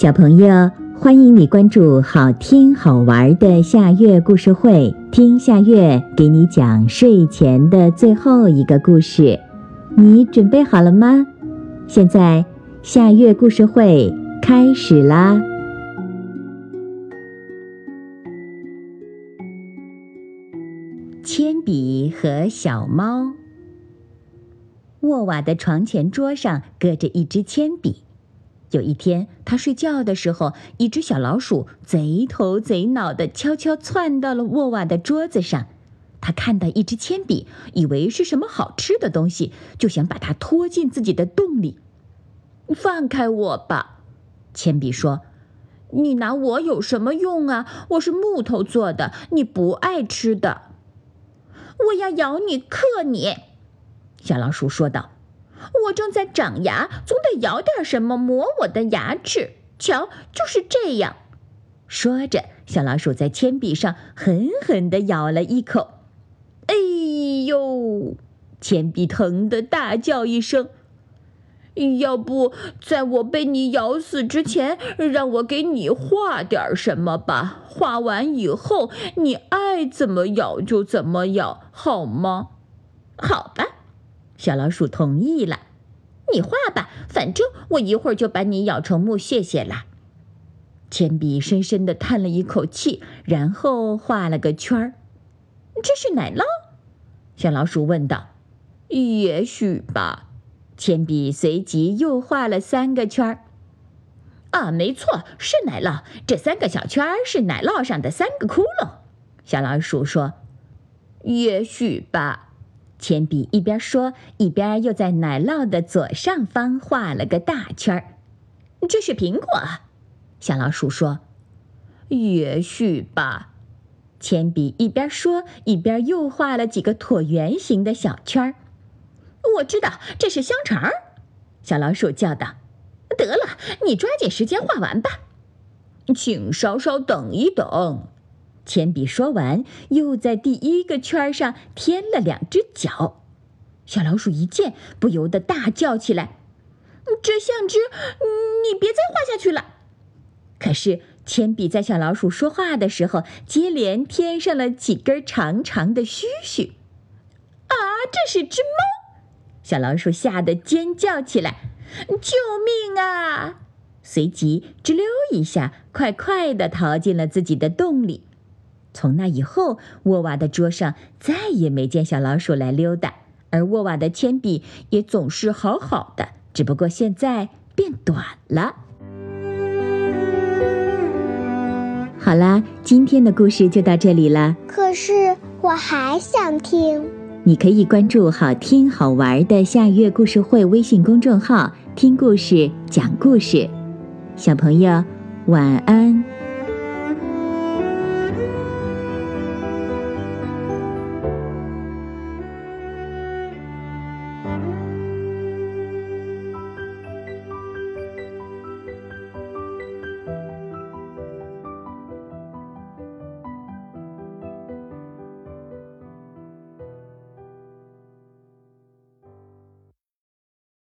小朋友，欢迎你关注好听好玩的夏月故事会，听夏月给你讲睡前的最后一个故事。你准备好了吗？现在夏月故事会开始啦！铅笔和小猫。沃瓦的床前桌上搁着一支铅笔。有一天，他睡觉的时候，一只小老鼠贼头贼脑地悄悄窜到了沃瓦的桌子上。他看到一支铅笔，以为是什么好吃的东西，就想把它拖进自己的洞里。放开我吧，铅笔说：“你拿我有什么用啊？我是木头做的，你不爱吃的。我要咬你，克你。”小老鼠说道。我正在长牙，总得咬点什么磨我的牙齿。瞧，就是这样。说着，小老鼠在铅笔上狠狠地咬了一口。哎呦！铅笔疼得大叫一声。要不，在我被你咬死之前，让我给你画点什么吧。画完以后，你爱怎么咬就怎么咬，好吗？好吧。小老鼠同意了，你画吧，反正我一会儿就把你咬成木屑屑了。铅笔深深地叹了一口气，然后画了个圈儿。这是奶酪？小老鼠问道。也许吧。铅笔随即又画了三个圈儿。啊，没错，是奶酪。这三个小圈儿是奶酪上的三个窟窿。小老鼠说。也许吧。铅笔一边说，一边又在奶酪的左上方画了个大圈儿。这是苹果，小老鼠说。也许吧。铅笔一边说，一边又画了几个椭圆形的小圈儿。我知道，这是香肠，小老鼠叫道。得了，你抓紧时间画完吧。请稍稍等一等。铅笔说完，又在第一个圈上添了两只脚。小老鼠一见，不由得大叫起来：“这像只……你别再画下去了！”可是铅笔在小老鼠说话的时候，接连添上了几根长长的须须。啊，这是只猫！小老鼠吓得尖叫起来：“救命啊！”随即吱溜一下，快快地逃进了自己的洞里。从那以后，沃瓦的桌上再也没见小老鼠来溜达，而沃瓦的铅笔也总是好好的，只不过现在变短了。好啦，今天的故事就到这里了。可是我还想听。你可以关注“好听好玩的夏月故事会”微信公众号，听故事，讲故事。小朋友，晚安。